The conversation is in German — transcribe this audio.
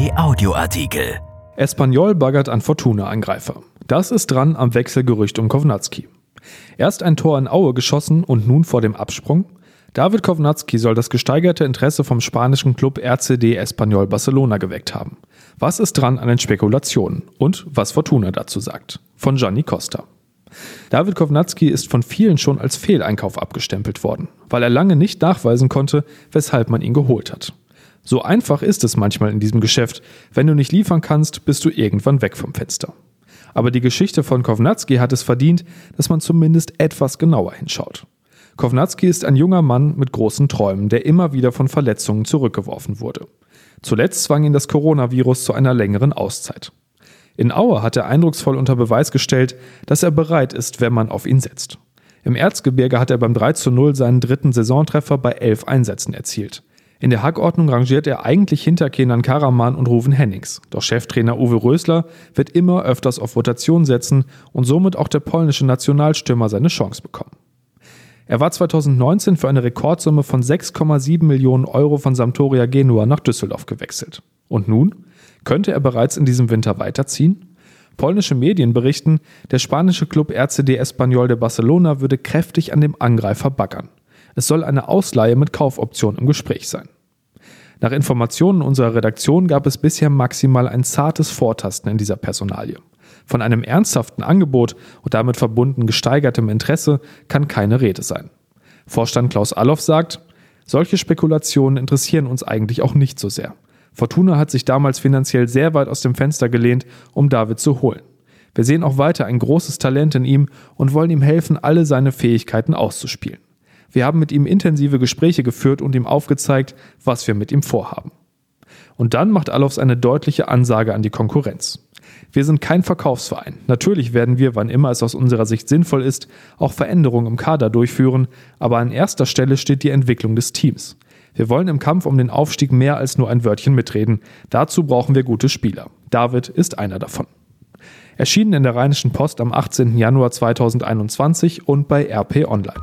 RP Audioartikel. Espanyol baggert an Fortuna-Angreifer. Das ist dran am Wechselgerücht um Kovnatski. Erst ein Tor in Aue geschossen und nun vor dem Absprung? David Kovnatski soll das gesteigerte Interesse vom spanischen Club RCD Espanyol Barcelona geweckt haben. Was ist dran an den Spekulationen und was Fortuna dazu sagt? Von Gianni Costa. David Kovnatski ist von vielen schon als Fehleinkauf abgestempelt worden, weil er lange nicht nachweisen konnte, weshalb man ihn geholt hat. So einfach ist es manchmal in diesem Geschäft. Wenn du nicht liefern kannst, bist du irgendwann weg vom Fenster. Aber die Geschichte von Kovnatski hat es verdient, dass man zumindest etwas genauer hinschaut. Kovnatski ist ein junger Mann mit großen Träumen, der immer wieder von Verletzungen zurückgeworfen wurde. Zuletzt zwang ihn das Coronavirus zu einer längeren Auszeit. In Aue hat er eindrucksvoll unter Beweis gestellt, dass er bereit ist, wenn man auf ihn setzt. Im Erzgebirge hat er beim 3 zu 0 seinen dritten Saisontreffer bei elf Einsätzen erzielt. In der Hackordnung rangiert er eigentlich hinter Kenan Karaman und Ruven Hennings. Doch Cheftrainer Uwe Rösler wird immer öfters auf Rotation setzen und somit auch der polnische Nationalstürmer seine Chance bekommen. Er war 2019 für eine Rekordsumme von 6,7 Millionen Euro von Sampdoria Genua nach Düsseldorf gewechselt. Und nun? Könnte er bereits in diesem Winter weiterziehen? Polnische Medien berichten, der spanische Club RCD Espanyol de Barcelona würde kräftig an dem Angreifer baggern. Es soll eine Ausleihe mit Kaufoption im Gespräch sein. Nach Informationen unserer Redaktion gab es bisher maximal ein zartes Vortasten in dieser Personalie. Von einem ernsthaften Angebot und damit verbunden gesteigertem Interesse kann keine Rede sein. Vorstand Klaus Alloff sagt, solche Spekulationen interessieren uns eigentlich auch nicht so sehr. Fortuna hat sich damals finanziell sehr weit aus dem Fenster gelehnt, um David zu holen. Wir sehen auch weiter ein großes Talent in ihm und wollen ihm helfen, alle seine Fähigkeiten auszuspielen. Wir haben mit ihm intensive Gespräche geführt und ihm aufgezeigt, was wir mit ihm vorhaben. Und dann macht Alofs eine deutliche Ansage an die Konkurrenz. Wir sind kein Verkaufsverein. Natürlich werden wir, wann immer es aus unserer Sicht sinnvoll ist, auch Veränderungen im Kader durchführen, aber an erster Stelle steht die Entwicklung des Teams. Wir wollen im Kampf um den Aufstieg mehr als nur ein Wörtchen mitreden. Dazu brauchen wir gute Spieler. David ist einer davon. Erschienen in der Rheinischen Post am 18. Januar 2021 und bei RP Online.